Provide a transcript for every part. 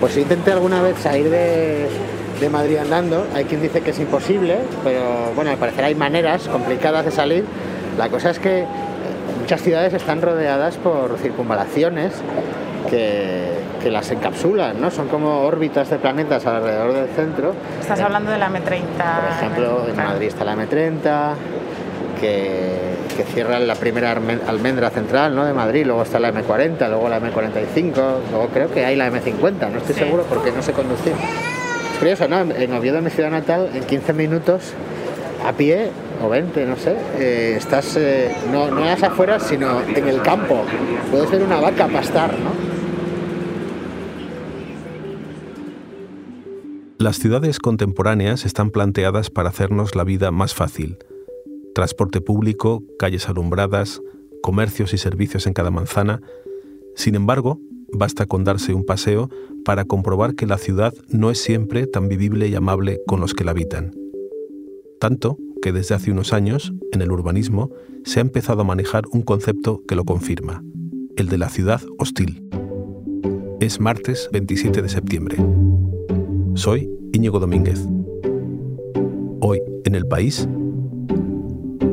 Pues intenté alguna vez salir de, de Madrid andando. Hay quien dice que es imposible, pero bueno, al parecer hay maneras complicadas de salir. La cosa es que muchas ciudades están rodeadas por circunvalaciones que, que las encapsulan, ¿no? Son como órbitas de planetas alrededor del centro. Estás hablando de la M30. Por ejemplo, en Madrid está la M30, que, que cierra la primera almen- almendra central ¿no? de Madrid, luego está la M40, luego la M45, luego creo que hay la M50, no estoy Sí. seguro porque no sé conducir. Es curioso, ¿no? En Oviedo, mi ciudad natal, en 15 minutos a pie o 20, no sé, eh, estás eh, no, no en las afueras, sino en el campo. Puedes ver una vaca pastar, ¿no? Las ciudades contemporáneas están planteadas para hacernos la vida más fácil. Transporte público, calles alumbradas, comercios y servicios en cada manzana. Sin embargo, basta con darse un paseo para comprobar que la ciudad no es siempre tan vivible y amable con los que la habitan. Tanto que desde hace unos años, en el urbanismo, se ha empezado a manejar un concepto que lo confirma, el de la ciudad hostil. Es martes 27 de septiembre. Soy Íñigo Domínguez. Hoy, en el país,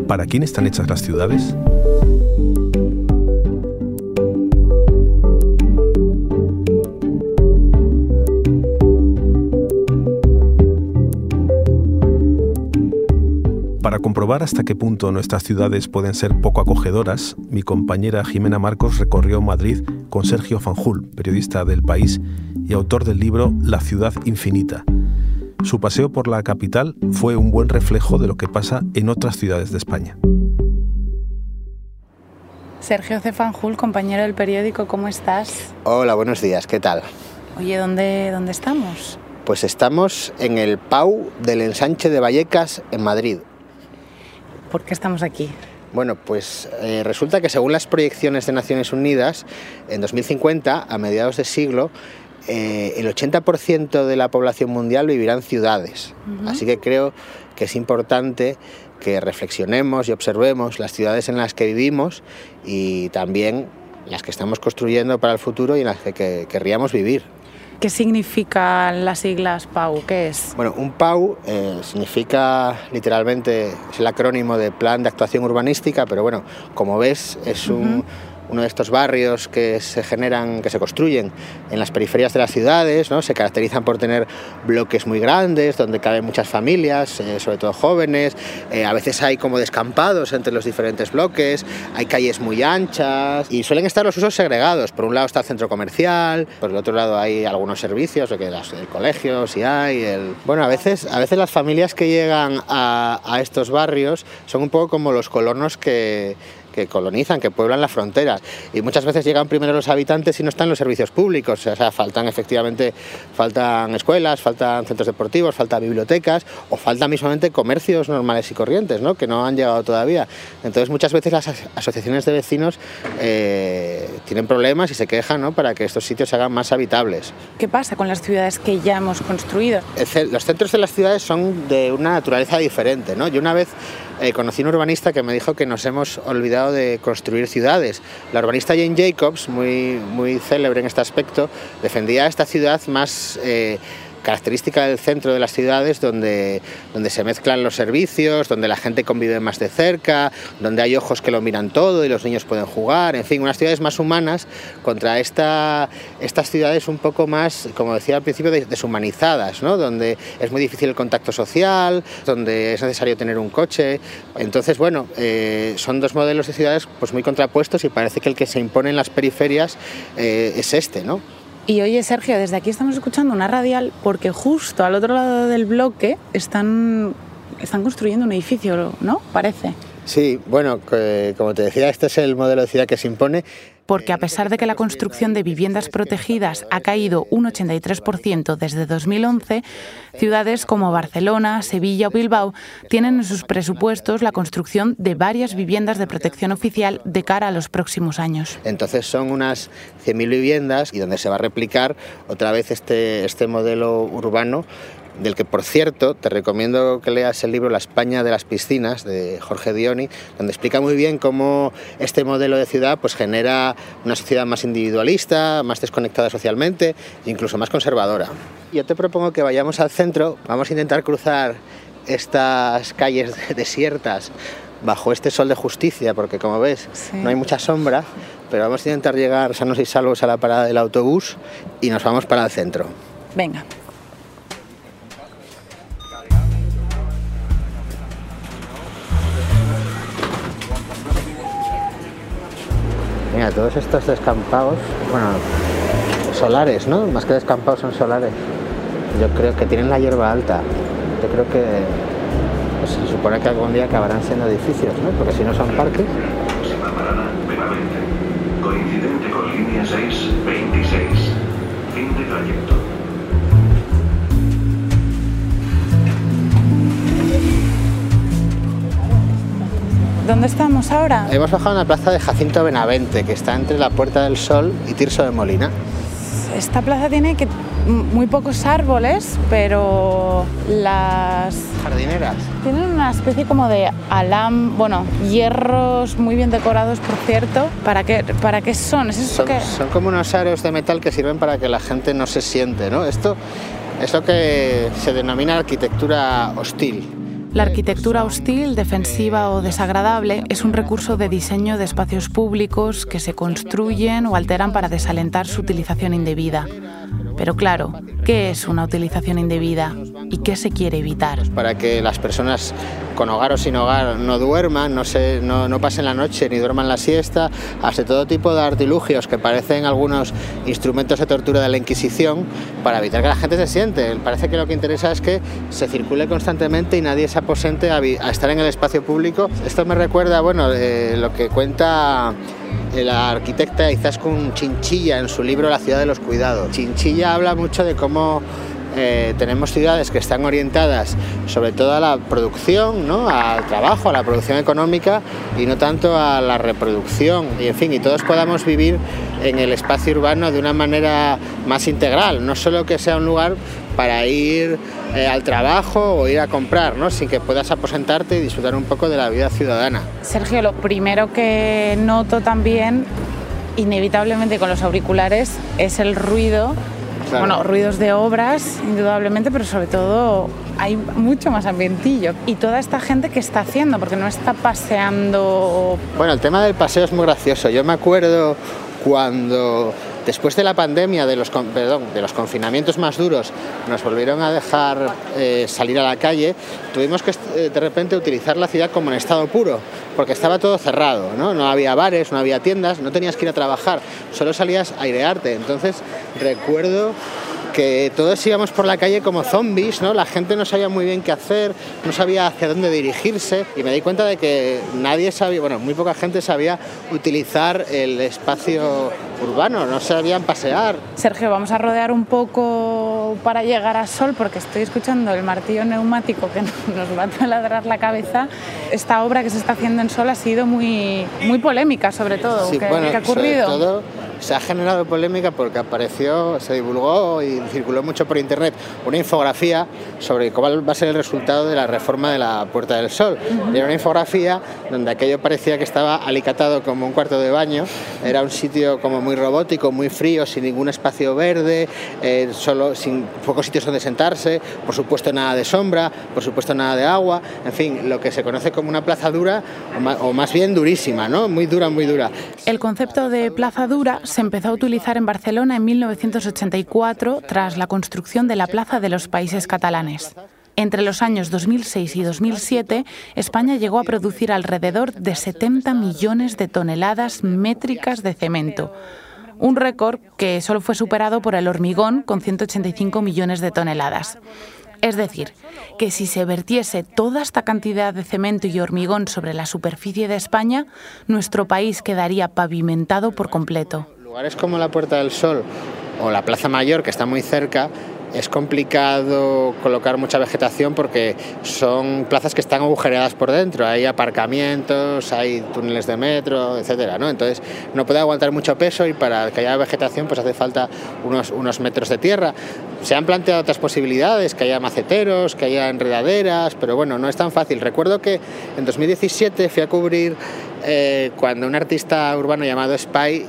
¿para quién están hechas las ciudades? Para comprobar hasta qué punto nuestras ciudades pueden ser poco acogedoras, mi compañera Jimena Marcos recorrió Madrid con Sergio Fanjul, periodista del país y autor del libro La ciudad infinita. Su paseo por la capital fue un buen reflejo de lo que pasa en otras ciudades de España. Sergio Cefanjul, compañero del periódico, ¿cómo estás? Hola, buenos días, ¿qué tal? Oye, ¿dónde, dónde estamos? Pues estamos en el PAU del ensanche de Vallecas, en Madrid. ¿Por qué estamos aquí? Bueno, pues eh, resulta que según las proyecciones de Naciones Unidas, en 2050, a mediados de siglo, eh, el 80% de la población mundial vivirá en ciudades. Así que creo que es importante que reflexionemos y observemos las ciudades en las que vivimos y también las que estamos construyendo para el futuro y en las que, que querríamos vivir. ¿Qué significan las siglas PAU? ¿Qué es? Bueno, un PAU eh, significa literalmente, es el acrónimo de Plan de Actuación Urbanística, pero bueno, como ves, es un, uno de estos barrios que se generan, que se construyen en las periferias de las ciudades, ¿no? se caracterizan por tener bloques muy grandes, donde caben muchas familias, eh, sobre todo jóvenes, eh, a veces hay como descampados entre los diferentes bloques, hay calles muy anchas y suelen estar los usos segregados. Por un lado está el centro comercial, por el otro lado hay algunos servicios, lo que las- el colegio, si hay, el... Bueno, a veces, a veces las familias que llegan a, a estos barrios son un poco como los colonos que que colonizan, que pueblan la frontera. Y muchas veces llegan primero los habitantes y no están los servicios públicos. O sea, faltan efectivamente, faltan escuelas, faltan centros deportivos, faltan bibliotecas o faltan mismamente comercios normales y corrientes, ¿no? que no han llegado todavía. Entonces muchas veces las as- asociaciones de vecinos eh, tienen problemas y se quejan ¿no? para que estos sitios se hagan más habitables. ¿Qué pasa con las ciudades que ya hemos construido? Los centros de las ciudades son de una naturaleza diferente. ¿no? Yo una vez eh, conocí un urbanista que me dijo que nos hemos olvidado de construir ciudades. La urbanista Jane Jacobs, muy, muy célebre en este aspecto, defendía esta ciudad más... eh, característica del centro de las ciudades donde, donde se mezclan los servicios, donde la gente convive más de cerca, donde hay ojos que lo miran todo y los niños pueden jugar, en fin, unas ciudades más humanas contra esta, estas ciudades un poco más, como decía al principio, de- deshumanizadas, ¿no? donde es muy difícil el contacto social, donde es necesario tener un coche. Entonces, bueno, eh, son dos modelos de ciudades pues, muy contrapuestos y parece que el que se impone en las periferias eh, es este, ¿no? Y oye, Sergio, desde aquí estamos escuchando una radial porque justo al otro lado del bloque están, están construyendo un edificio, ¿no? Parece. Sí, bueno, como te decía, este es el modelo de ciudad que se impone. Porque a pesar de que la construcción de viviendas protegidas ha caído un 83% desde 2011, ciudades como Barcelona, Sevilla o Bilbao tienen en sus presupuestos la construcción de varias viviendas de protección oficial de cara a los próximos años. Entonces son unas 100.000 viviendas y donde se va a replicar otra vez este, este modelo urbano del que por cierto te recomiendo que leas el libro La España de las piscinas de Jorge Dioni, donde explica muy bien cómo este modelo de ciudad pues genera una sociedad más individualista, más desconectada socialmente, incluso más conservadora. Yo te propongo que vayamos al centro, vamos a intentar cruzar estas calles desiertas bajo este sol de justicia, porque como ves no hay mucha sombra, pero vamos a intentar llegar sanos y salvos a la parada del autobús y nos vamos para el centro. Venga. Mira, todos estos descampados, bueno, solares, ¿no? Más que descampados son solares. Yo creo que tienen la hierba alta. Yo creo que pues, se supone que algún día acabarán siendo edificios, ¿no? Porque si no son parques. ¿Dónde estamos ahora? Hemos bajado en la plaza de Jacinto Benavente, que está entre la Puerta del Sol y Tirso de Molina. Esta plaza tiene que muy pocos árboles, pero las jardineras tienen una especie como de alam, bueno, hierros muy bien decorados, por cierto. ¿Para qué, para qué son? ¿Es son, son como unos aros de metal que sirven para que la gente no se siente, ¿no? Esto es lo que se denomina arquitectura hostil. La arquitectura hostil, defensiva o desagradable es un recurso de diseño de espacios públicos que se construyen o alteran para desalentar su utilización indebida. Pero claro, ¿qué es una utilización indebida y qué se quiere evitar? Para que las personas con hogar o sin hogar no duerman, no, se, no, no pasen la noche ni duerman la siesta, hace todo tipo de artilugios que parecen algunos instrumentos de tortura de la Inquisición para evitar que la gente se siente. Parece que lo que interesa es que se circule constantemente y nadie se aposente a, estar en el espacio público. Esto me recuerda, bueno, lo que cuenta la arquitecta Izaskun Chinchilla en su libro La ciudad de los cuidados. Chinchilla habla mucho de cómo eh, tenemos ciudades que están orientadas sobre todo a la producción, ¿no? al trabajo, a la producción económica y no tanto a la reproducción. Y en fin, y todos podamos vivir en el espacio urbano de una manera más integral, no solo que sea un lugar para ir eh, al trabajo o ir a comprar, ¿no? sin que puedas aposentarte y disfrutar un poco de la vida ciudadana. Sergio, lo primero que noto también, inevitablemente con los auriculares, es el ruido bueno, ruidos de obras, indudablemente, pero sobre todo hay mucho más ambientillo. Y toda esta gente que está haciendo, porque no está paseando. Bueno, el tema del paseo es muy gracioso. Yo me acuerdo cuando Después de la pandemia, de los, perdón, de los confinamientos más duros, nos volvieron a dejar eh, salir a la calle, tuvimos que eh, de repente utilizar la ciudad como en estado puro, porque estaba todo cerrado, ¿no? no había bares, no había tiendas, no tenías que ir a trabajar, solo salías a airearte. Entonces recuerdo que todos íbamos por la calle como zombies, ¿no? La gente no sabía muy bien qué hacer, no sabía hacia dónde dirigirse y me di cuenta de que nadie sabía, bueno, muy poca gente sabía utilizar el espacio urbano, no sabían pasear. Sergio, vamos a rodear un poco para llegar a Sol porque estoy escuchando el martillo neumático que nos va a taladrar la cabeza. Esta obra que se está haciendo en Sol ha sido muy, muy polémica sobre todo. ¿Qué, ha ocurrido? Se ha generado polémica porque apareció, se divulgó y circuló mucho por internet una infografía sobre cuál va a ser el resultado de la reforma de la Puerta del Sol. Era una infografía donde aquello parecía que estaba alicatado como un cuarto de baño, era un sitio como muy robótico, muy frío, sin ningún espacio verde, eh, solo sin pocos sitios donde sentarse, por supuesto nada de sombra, por supuesto nada de agua, en fin, lo que se conoce como una plaza dura o más bien durísima, ¿no? Muy dura, muy dura. El concepto de plaza dura se empezó a utilizar en Barcelona en 1984 tras la construcción de la Plaza de los Países Catalanes. Entre los años 2006 y 2007, España llegó a producir alrededor de 70 millones de toneladas métricas de cemento, un récord que solo fue superado por el hormigón con 185 millones de toneladas. Es decir, que si se vertiese toda esta cantidad de cemento y hormigón sobre la superficie de España, nuestro país quedaría pavimentado por completo. Lugares como la Puerta del Sol o la Plaza Mayor, que está muy cerca, es complicado colocar mucha vegetación porque son plazas que están agujereadas por dentro, hay aparcamientos, hay túneles de metro, etcétera, ¿no? Entonces no puede aguantar mucho peso y para que haya vegetación pues hace falta unos, unos metros de tierra. Se han planteado otras posibilidades, que haya maceteros, que haya enredaderas, pero bueno, no es tan fácil. Recuerdo que en 2017 fui a cubrir eh, cuando un artista urbano llamado Spy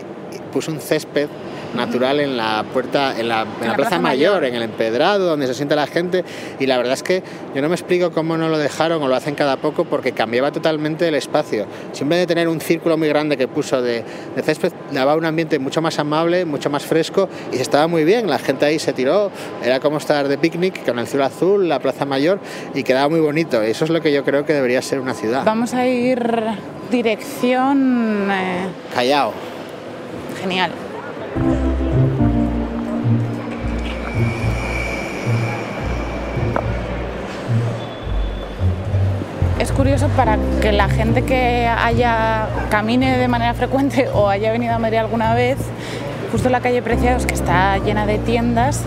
puso un césped natural en la puerta, en la, plaza, mayor, en el empedrado, donde se sienta la gente. Y la verdad es que yo no me explico cómo no lo dejaron o lo hacen cada poco porque cambiaba totalmente el espacio. Siempre de tener un círculo muy grande que puso de, de césped, daba un ambiente mucho más amable, mucho más fresco y estaba muy bien. La gente ahí se tiró, era como estar de picnic con el cielo azul, la plaza mayor y quedaba muy bonito. Eso es lo que yo creo que debería ser una ciudad. Vamos a ir dirección... Eh... Callao. Genial. Es curioso para que la gente que haya camine de manera frecuente o haya venido a Madrid alguna vez, justo la calle Preciados, que está llena de tiendas,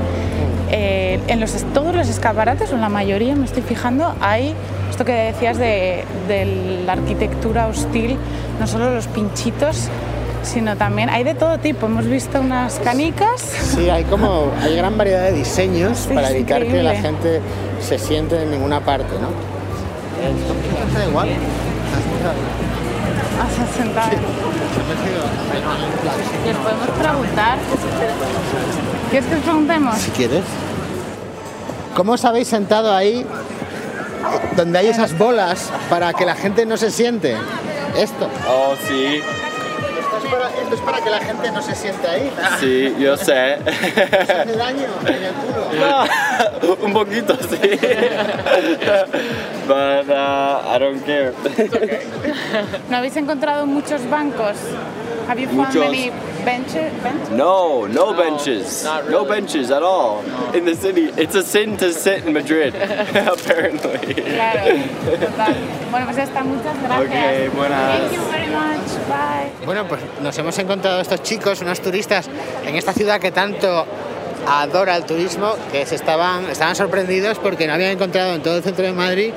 eh, en los, todos los escaparates, o en la mayoría, me estoy fijando, hay esto que decías de, de la arquitectura hostil, no solo los pinchitos, sino también hay de todo tipo. Hemos visto unas canicas. Sí, hay como hay gran variedad de diseños para evitar que la gente se siente en ninguna parte, ¿no? Da igual. Has sentado. ¿Les podemos preguntar? ¿Quieres que les preguntemos? Si quieres. ¿Cómo os habéis sentado ahí donde hay esas bolas para que la gente no se siente? Esto. Oh, sí esto es para que la gente no se siente ahí. Sí, yo sé. hace daño en el culo? un poquito, sí. But uh, I don't care. ¿No habéis encontrado muchos bancos? Have you found many benches? No, no, benches. No benches at all in the city. It's a sin to sit in Madrid, apparently. Claro, total. Bueno, pues ya está. Muchas gracias. Okay, buenas. Thank you very much. Bye. Bueno, pues nos hemos encontrado estos chicos, unos turistas, en esta ciudad que tanto adora el turismo, que se estaban, estaban sorprendidos porque no habían encontrado en todo el centro de Madrid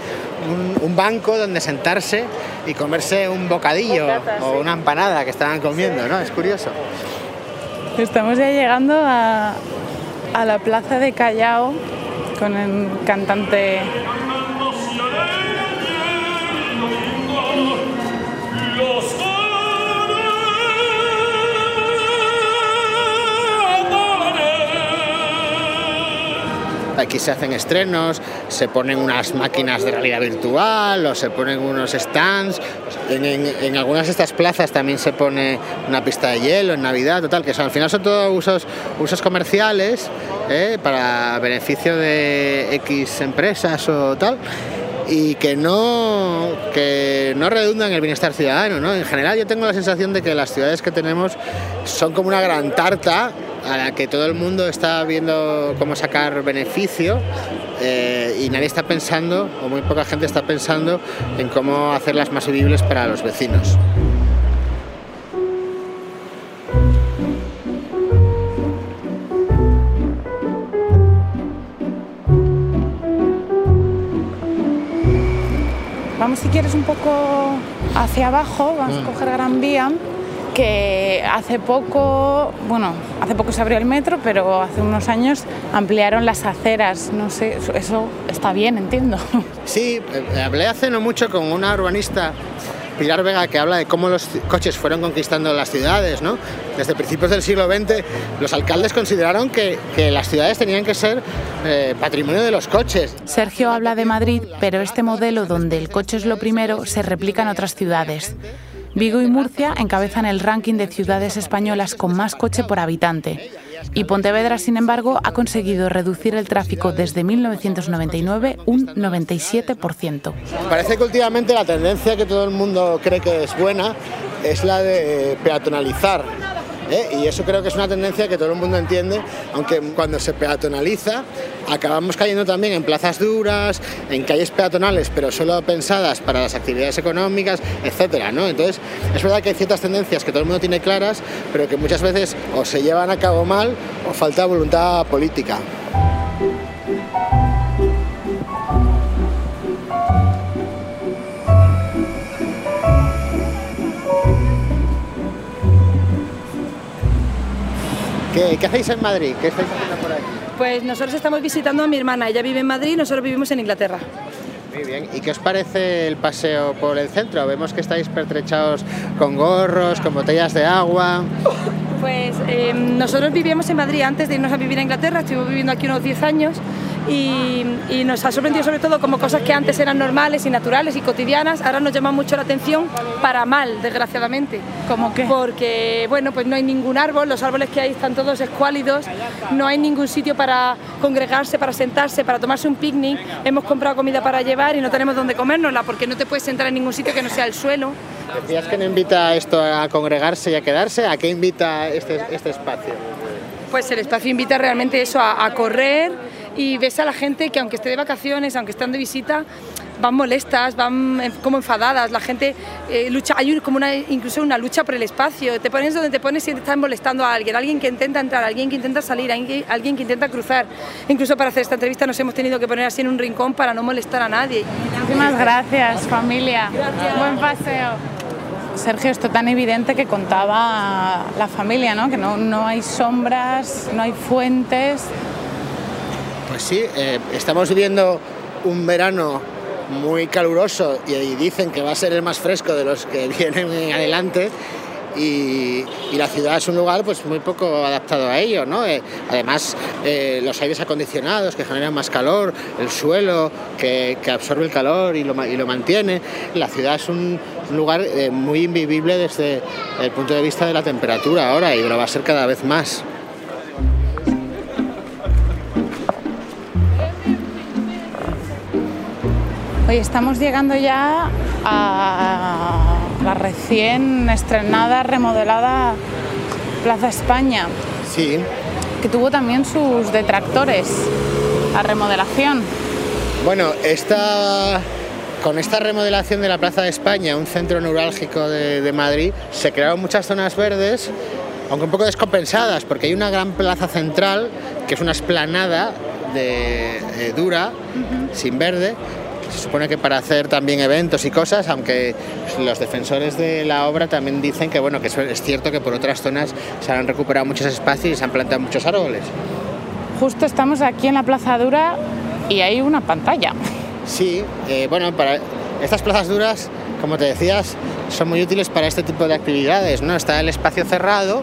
un, banco donde sentarse y comerse un bocadillo o una empanada que estaban comiendo, ¿no? Es curioso. Estamos ya llegando a, a la plaza de Callao con el cantante Aquí se hacen estrenos, se ponen unas máquinas de realidad virtual o se ponen unos stands. En, algunas de estas plazas también se pone una pista de hielo en Navidad, total, que al final son todos usos, usos comerciales ¿eh? para beneficio de X empresas o tal y que no, que no redundan en el bienestar ciudadano. ¿no? En general yo tengo la sensación de que las ciudades que tenemos son como una gran tarta a la que todo el mundo está viendo cómo sacar beneficio eh, y nadie está pensando, o muy poca gente está pensando, en cómo hacerlas más vivibles para los vecinos. Vamos si quieres un poco hacia abajo, vamos a mm. coger Gran Vía que hace poco, bueno, hace poco se abrió el metro, pero hace unos años ampliaron las aceras, no sé, eso está bien, entiendo. Sí, eh, hablé hace no mucho con una urbanista Pilar Vega que habla de cómo los coches fueron conquistando las ciudades, ¿no? Desde principios del siglo XX los alcaldes consideraron que, las ciudades tenían que ser eh, patrimonio de los coches. Sergio habla de Madrid, pero este modelo donde el coche es lo primero se replica en otras ciudades. Vigo y Murcia encabezan el ranking de ciudades españolas con más coche por habitante. Y Pontevedra, sin embargo, ha conseguido reducir el tráfico desde 1999 un 97%. Parece que últimamente la tendencia que todo el mundo cree que es buena es la de peatonalizar ¿eh? y eso creo que es una tendencia que todo el mundo entiende, aunque cuando se peatonaliza acabamos cayendo también en plazas duras, en calles peatonales, pero solo pensadas para las actividades económicas, etcétera, ¿no? Entonces, es verdad que hay ciertas tendencias que todo el mundo tiene claras, pero que muchas veces o se llevan a cabo mal o falta voluntad política. ¿Qué, ¿Qué, hacéis en Madrid? ¿Qué estáis haciendo por aquí? Pues nosotros estamos visitando a mi hermana. Ella vive en Madrid y nosotros vivimos en Inglaterra. Muy bien. ¿Y qué os parece el paseo por el centro? Vemos que estáis pertrechados con gorros, con botellas de agua. Pues eh, nosotros vivíamos en Madrid antes de irnos a vivir a Inglaterra, estuvimos viviendo aquí unos 10 años y, y, nos ha sorprendido sobre todo como cosas que antes eran normales y naturales y cotidianas, ahora nos llaman mucho la atención para mal, desgraciadamente. ¿Cómo qué? Porque, bueno, pues no hay ningún árbol, los árboles que hay están todos escuálidos, no hay ningún sitio para congregarse, para sentarse, para tomarse un picnic, hemos comprado comida para llevar y no tenemos dónde comérnosla porque no te puedes sentar en ningún sitio que no sea el suelo. Decías que no invita esto a congregarse y a quedarse, ¿a qué invita este, este espacio? Pues el espacio invita realmente eso, a, a correr, y ves a la gente que aunque esté de vacaciones, aunque estén de visita, van molestas, van como enfadadas, la gente eh, lucha, hay como una, incluso una lucha por el espacio, te pones donde te pones y te están molestando a alguien, alguien que intenta entrar, alguien que intenta salir, alguien, alguien que intenta cruzar. Incluso para hacer esta entrevista nos hemos tenido que poner así en un rincón para no molestar a nadie. Muchísimas gracias, familia. Gracias. Buen paseo. Sergio, esto tan evidente que contaba la familia, ¿no? que no, no hay sombras, no hay fuentes, pues sí, eh, estamos viviendo un verano muy caluroso y, dicen que va a ser el más fresco de los que vienen en adelante. Y, la ciudad es un lugar pues muy poco adaptado a ello, ¿no? Eh, además, eh, los aires acondicionados que generan más calor, el suelo que, absorbe el calor y lo, mantiene. La ciudad es un, un lugar muy invivible desde el punto de vista de la temperatura ahora y lo va a ser cada vez más. Hoy estamos llegando ya a la recién estrenada, remodelada Plaza España. Sí. Que tuvo también sus detractores, la remodelación. Bueno, esta, con esta remodelación de la Plaza de España, un centro neurálgico de, de Madrid, se crearon muchas zonas verdes, aunque un poco descompensadas, porque hay una gran plaza central, que es una esplanada de, de dura, uh -huh. sin verde, se supone que para hacer también eventos y cosas, aunque los defensores de la obra también dicen que bueno, que es cierto que por otras zonas se han recuperado muchos espacios y se han plantado muchos árboles. Justo estamos aquí en la Plaza Dura y hay una pantalla. Sí, eh, bueno, para estas plazas duras, como te decías, son muy útiles para este tipo de actividades, ¿no? Está el espacio cerrado,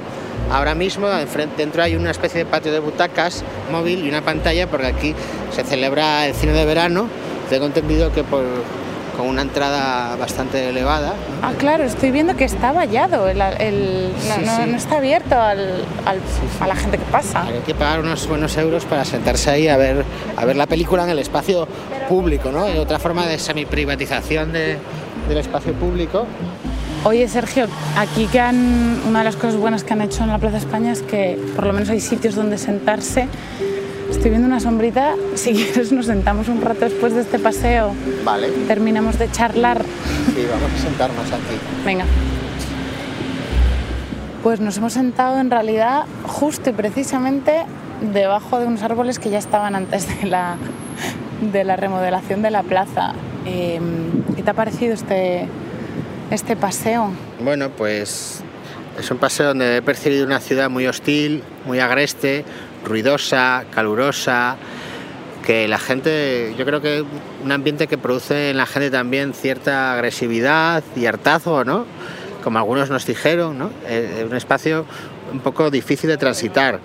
Ahora mismo dentro hay una especie de patio de butacas móvil y una pantalla porque aquí se celebra el cine de verano tengo entendido que por, con una entrada bastante elevada. Ah, claro, estoy viendo que está vallado, el, el, sí, no, sí. no, está abierto al, al, sí, a la gente que pasa. Hay que pagar unos buenos euros para sentarse ahí a ver, a ver la película en el espacio público, ¿no? otra forma de semi-privatización de, del espacio público. Oye, Sergio, aquí que han, una de las cosas buenas que han hecho en la Plaza España es que por lo menos hay sitios donde sentarse Estoy viendo una sombrita. Si quieres, nos sentamos un rato después de este paseo. Vale. Terminamos de charlar. Sí, vamos a sentarnos aquí. Venga. Pues nos hemos sentado en realidad justo y precisamente debajo de unos árboles que ya estaban antes de la, de la remodelación de la plaza. Eh, ¿Qué te ha parecido este, este paseo? Bueno, pues es un paseo donde he percibido una ciudad muy hostil, muy agreste, ruidosa, calurosa, que la gente, yo creo que un ambiente que produce en la gente también cierta agresividad y hartazgo, ¿no? Como algunos nos dijeron, ¿no? Es un espacio un poco difícil de transitar.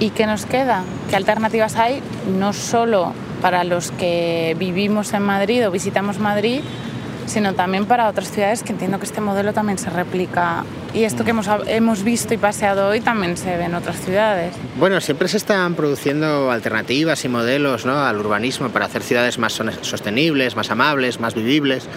¿Y qué nos queda? ¿Qué alternativas hay? No solo para los que vivimos en Madrid o visitamos Madrid, sino también para otras ciudades que entiendo que este modelo también se replica y esto que hemos, hemos visto y paseado hoy también se ve en otras ciudades. Bueno, siempre se están produciendo alternativas y modelos ¿no? al urbanismo para hacer ciudades más sostenibles, más amables, más vivibles.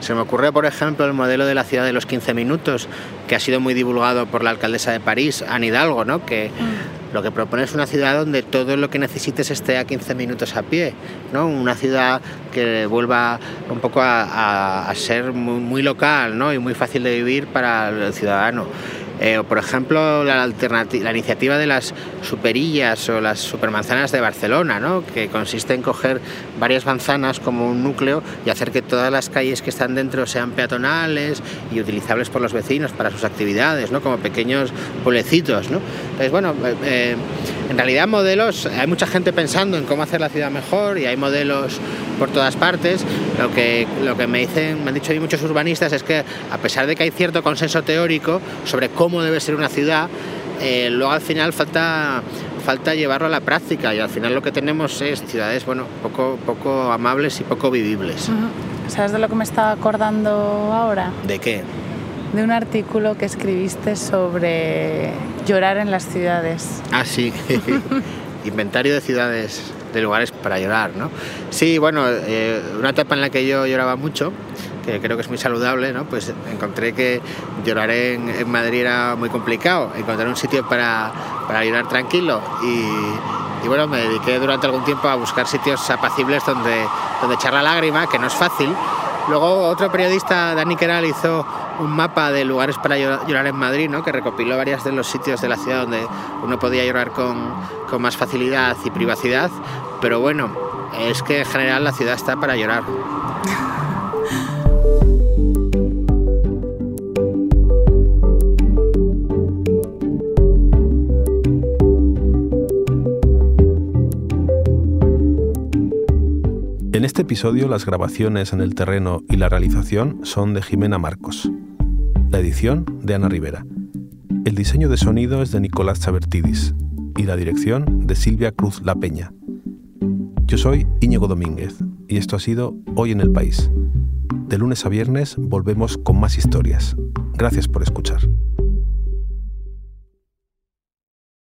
Se me ocurre, por ejemplo, el modelo de la ciudad de los 15 minutos, que ha sido muy divulgado por la alcaldesa de París, Anne Hidalgo, ¿no? que mm. Lo que propone es una ciudad donde todo lo que necesites esté a 15 minutos a pie, ¿no? una ciudad que vuelva un poco a, ser muy, muy local ¿no? y muy fácil de vivir para el ciudadano. Eh, por ejemplo, la, la iniciativa de las superillas o las supermanzanas de Barcelona, ¿no? que consiste en coger varias manzanas como un núcleo y hacer que todas las calles que están dentro sean peatonales y utilizables por los vecinos para sus actividades, ¿no? como pequeños pueblecitos. Entonces, bueno, eh, en realidad modelos, hay mucha gente pensando en cómo hacer la ciudad mejor y hay modelos por todas partes. Lo que, lo que me, dicen, me han dicho muchos urbanistas es que a pesar de que hay cierto consenso teórico sobre cómo debe ser una ciudad, eh, luego al final falta falta llevarlo a la práctica y al final lo que tenemos es ciudades bueno poco poco amables y poco vivibles. ¿Sabes de lo que me estaba acordando ahora? ¿De qué? De un artículo que escribiste sobre llorar en las ciudades. Ah, sí. Inventario de ciudades de lugares para llorar, ¿no? Sí, bueno, eh, una etapa en la que yo lloraba mucho, que creo que es muy saludable, ¿no? Pues encontré que llorar en, Madrid era muy complicado, encontrar un sitio para, para llorar tranquilo y, bueno, me dediqué durante algún tiempo a buscar sitios apacibles donde, donde echar la lágrima, que no es fácil. Luego otro periodista, Dani Keral, hizo un mapa de lugares para llorar en Madrid, ¿no? que recopiló varios de los sitios de la ciudad donde uno podía llorar con, con más facilidad y privacidad, pero bueno, es que en general la ciudad está para llorar. En este episodio las grabaciones en el terreno y la realización son de Jimena Marcos. La edición de Ana Rivera. El diseño de sonido es de Nicolás Chabertidis y la dirección de Silvia Cruz La Peña. Yo soy Íñigo Domínguez y esto ha sido Hoy en el País. De lunes a viernes volvemos con más historias. Gracias por escuchar.